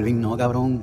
no, no, cabrón.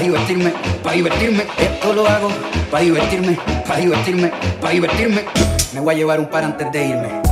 para divertirme, para divertirme. Esto lo hago para divertirme, para divertirme, para divertirme. Me voy a llevar un par antes de irme.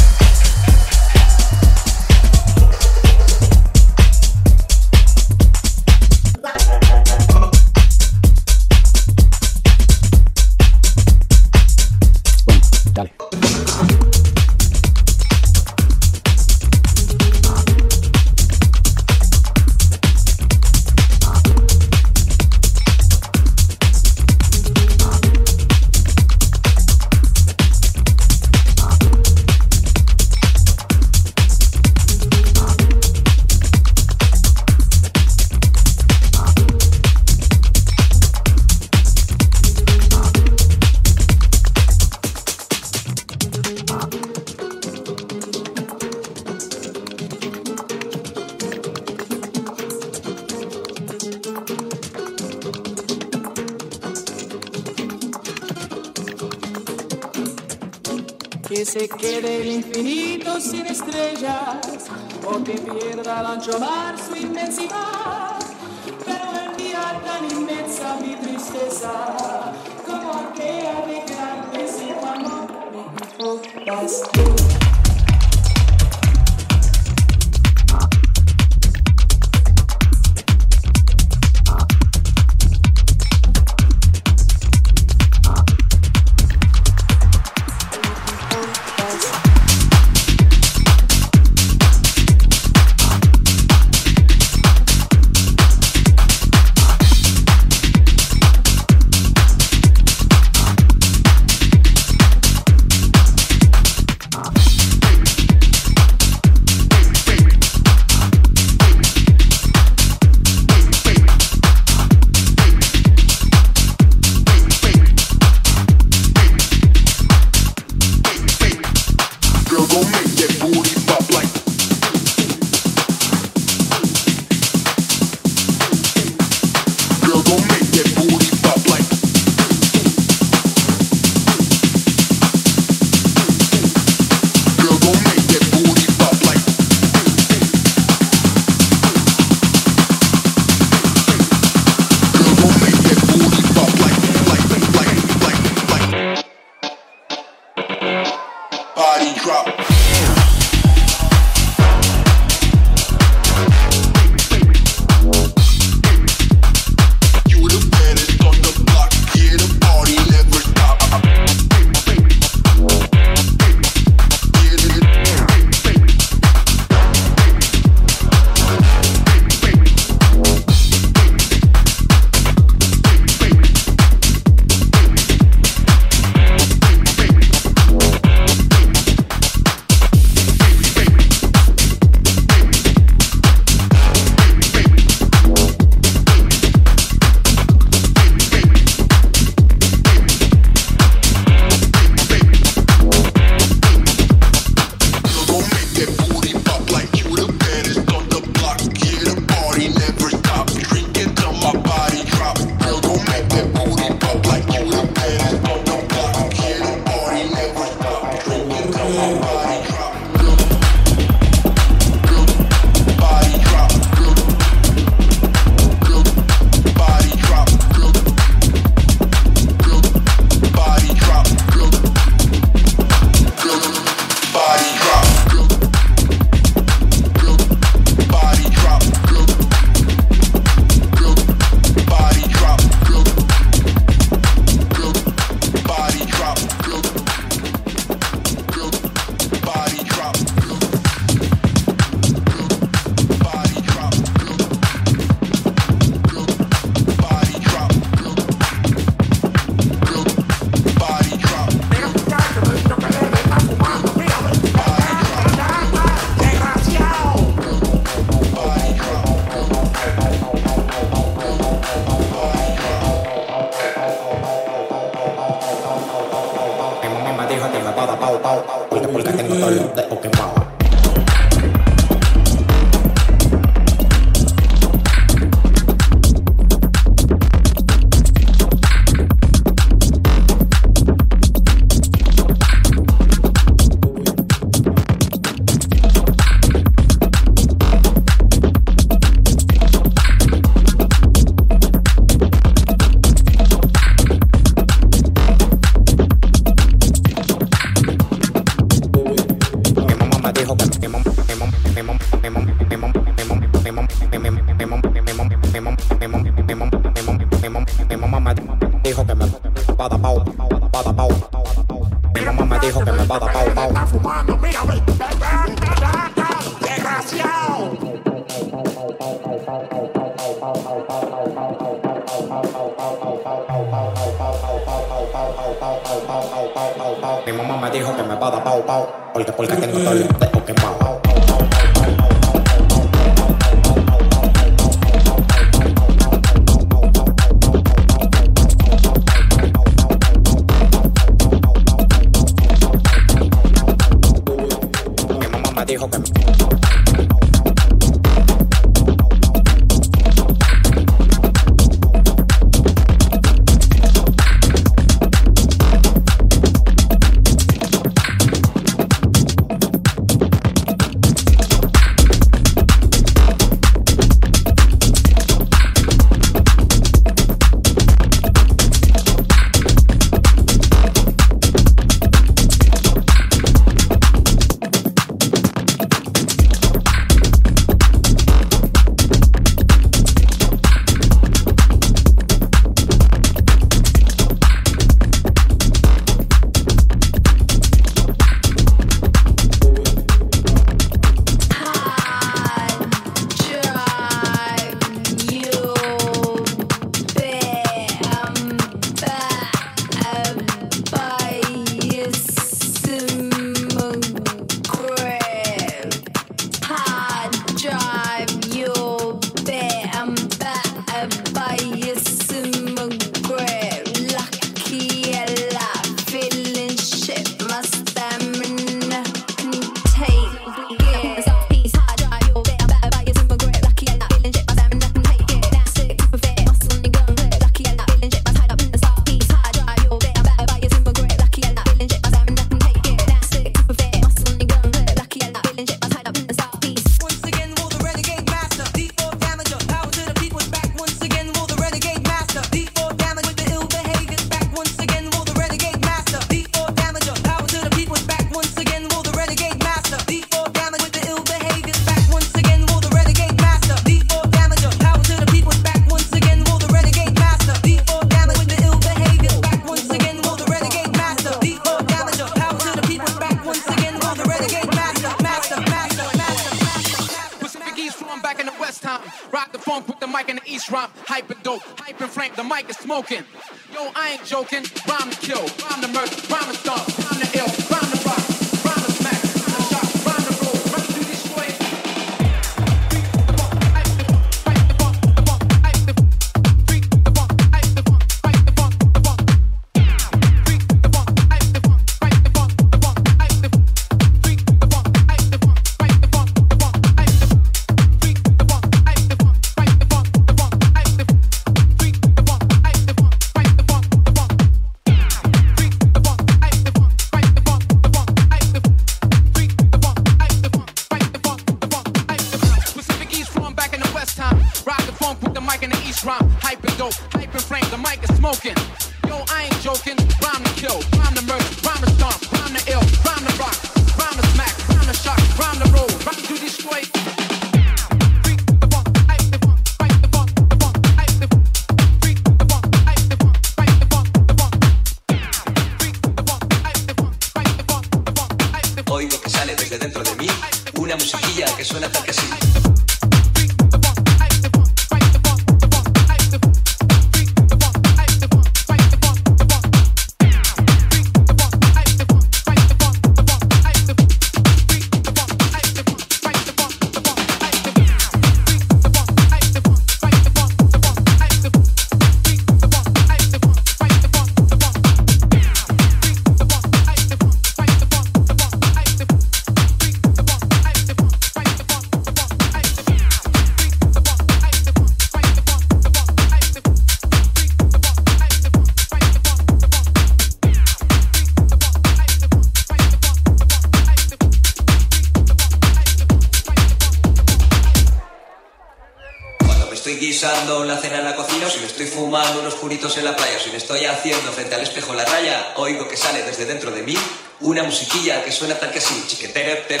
estoy guisando una cena en la cocina, si me estoy fumando unos puritos en la playa, si me estoy haciendo frente al espejo la raya, oigo que sale desde dentro de mí una musiquilla que suena tal que así. Chiquetere, pep,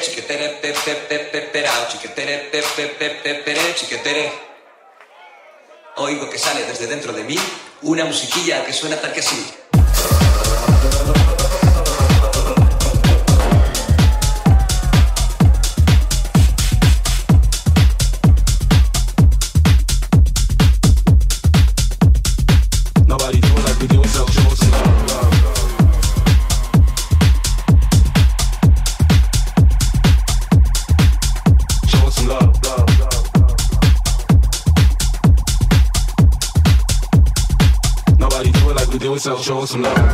chiquetere, chiquetere, Oigo que sale desde dentro de mí una musiquilla que suena tal que así. show some love.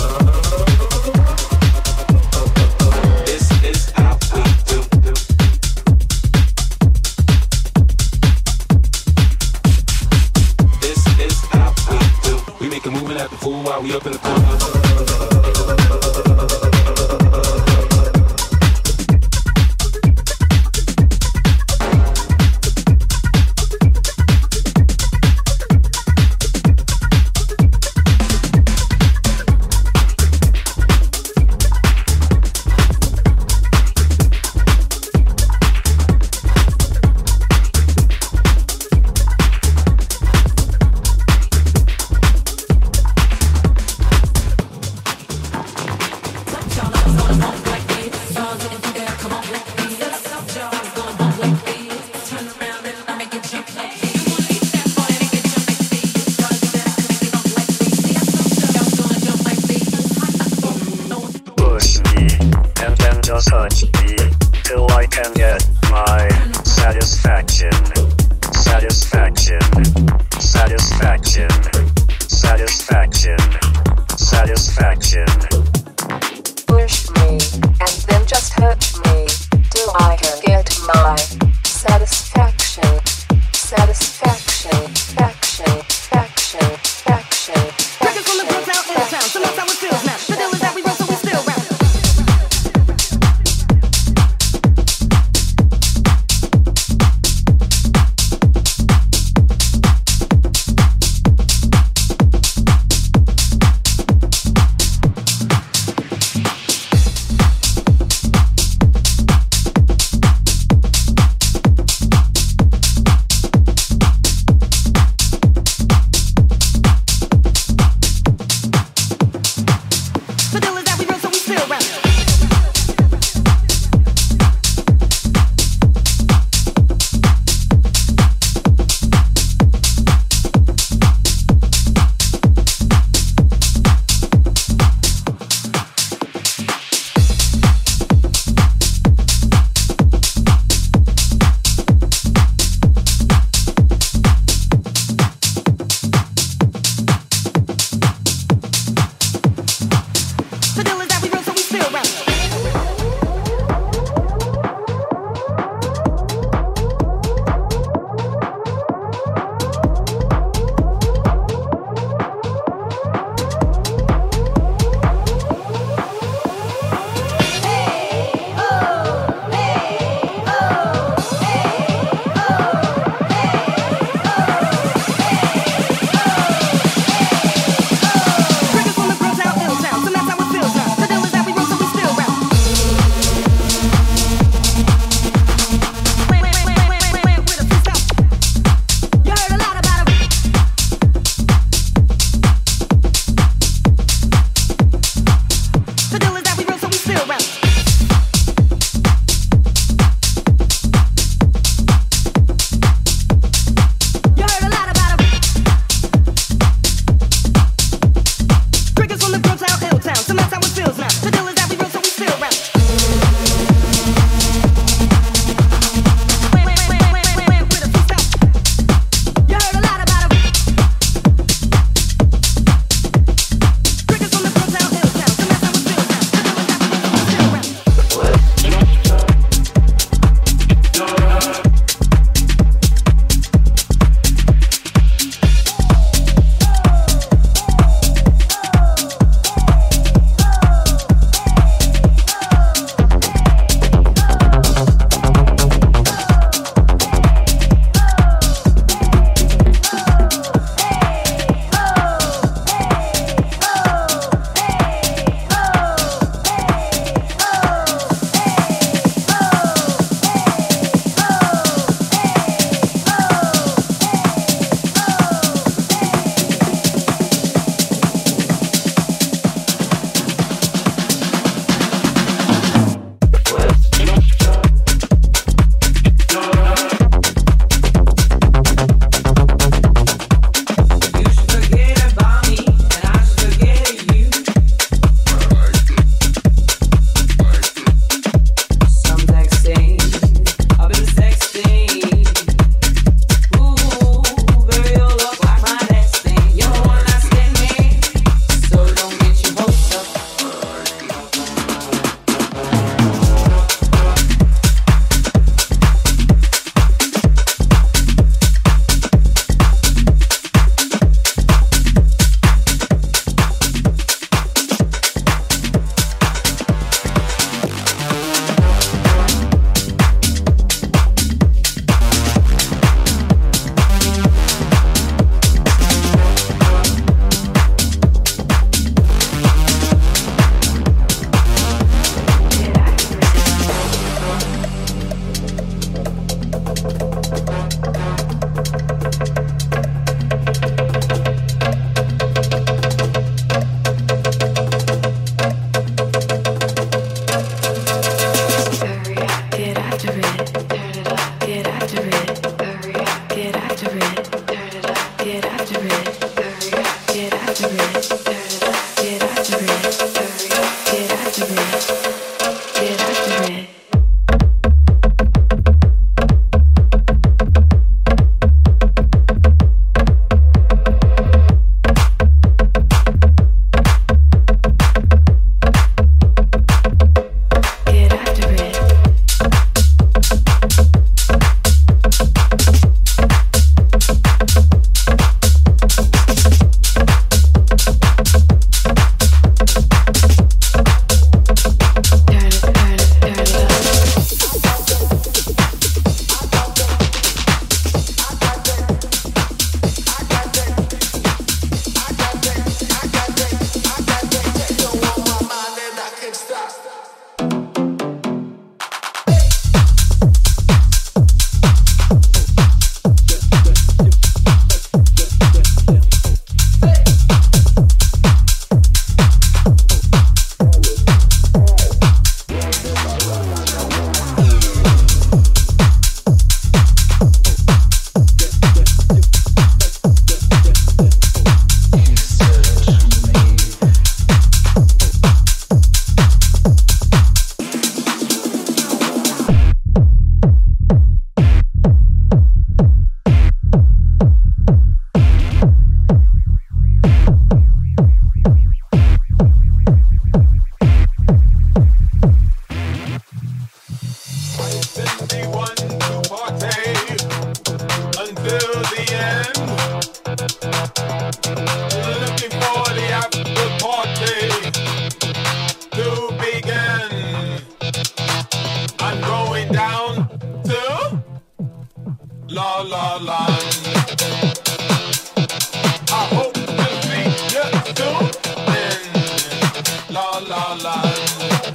la la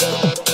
la.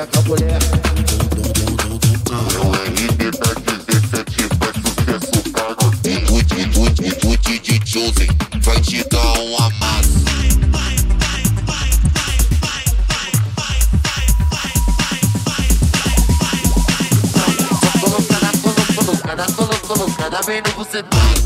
xereca, mulher. Vai te dar uma massa. Cada vez você tá.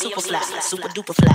super fly, super duper fly.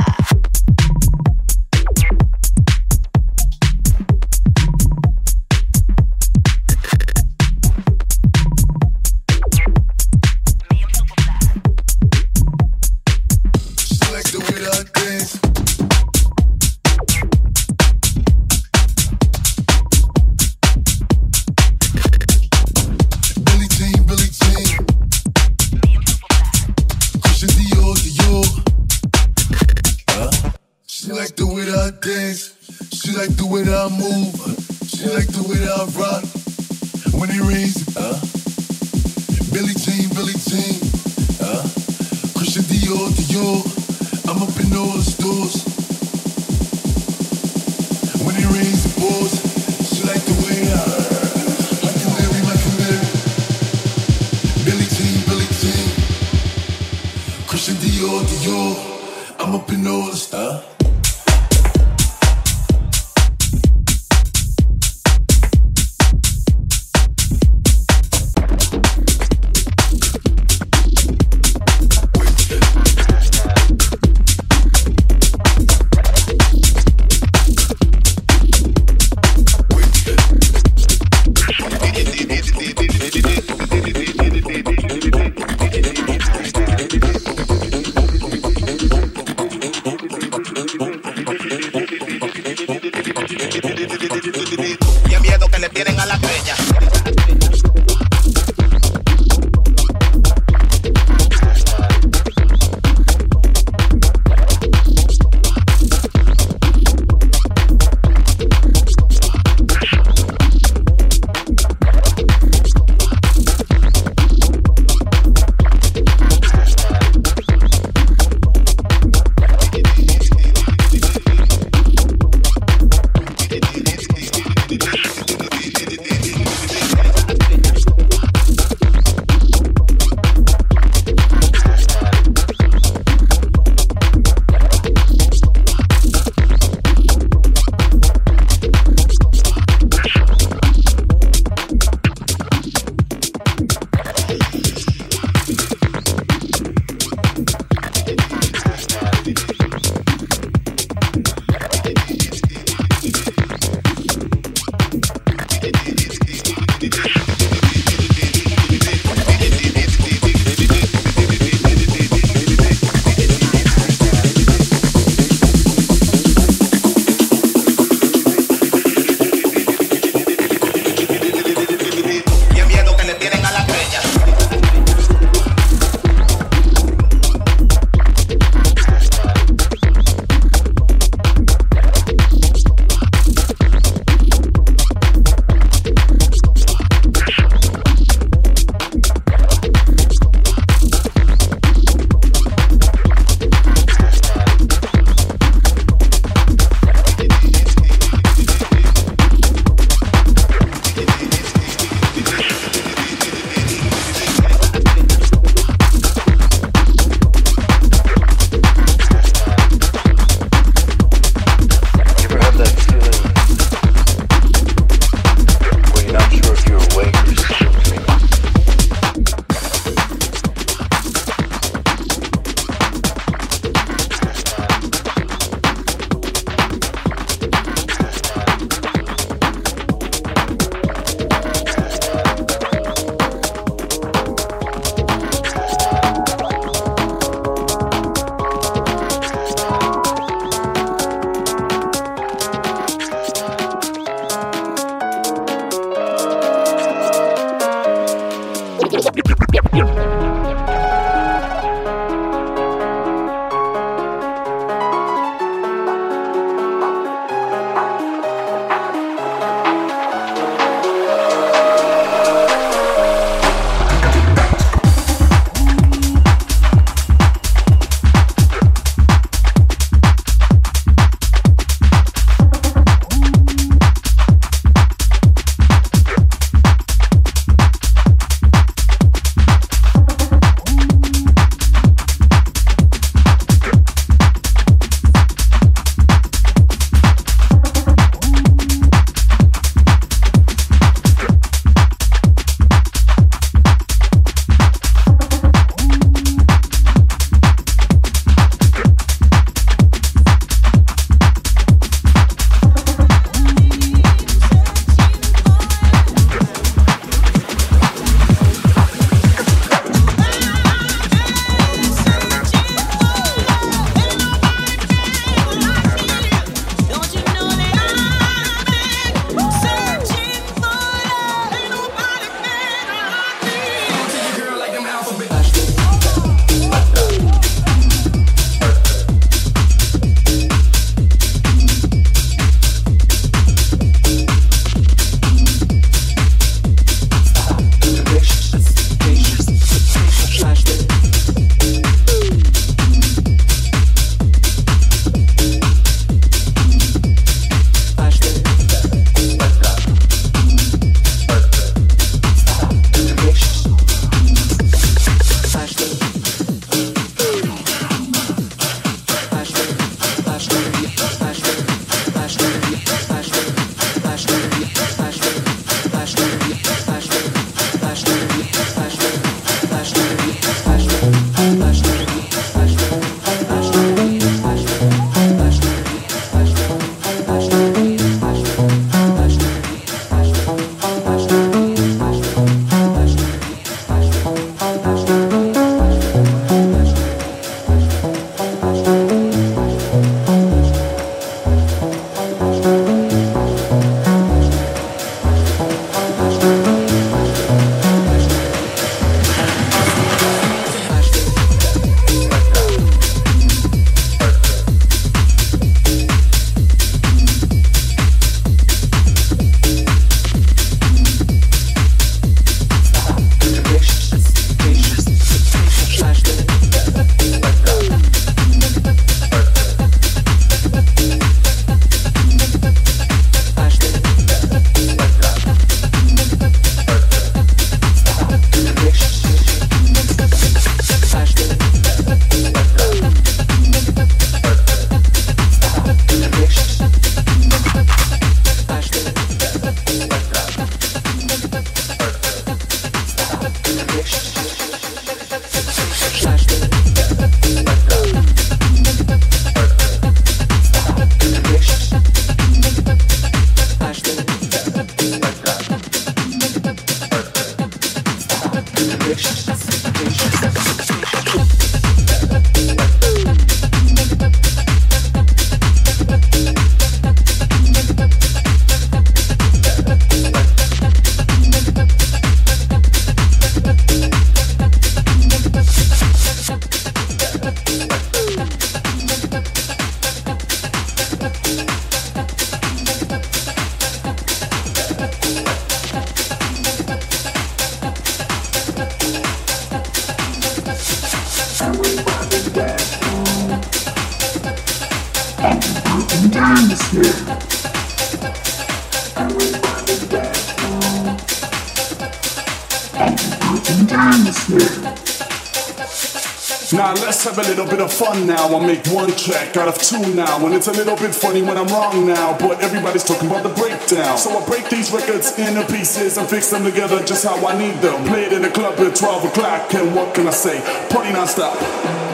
fun now. I make one track out of two now. And it's a little bit funny when I'm wrong now. But everybody's talking about the breakdown. So I break these records into pieces and fix them together just how I need them. Played in the club at 12 o'clock. And what can I say? Party non stop.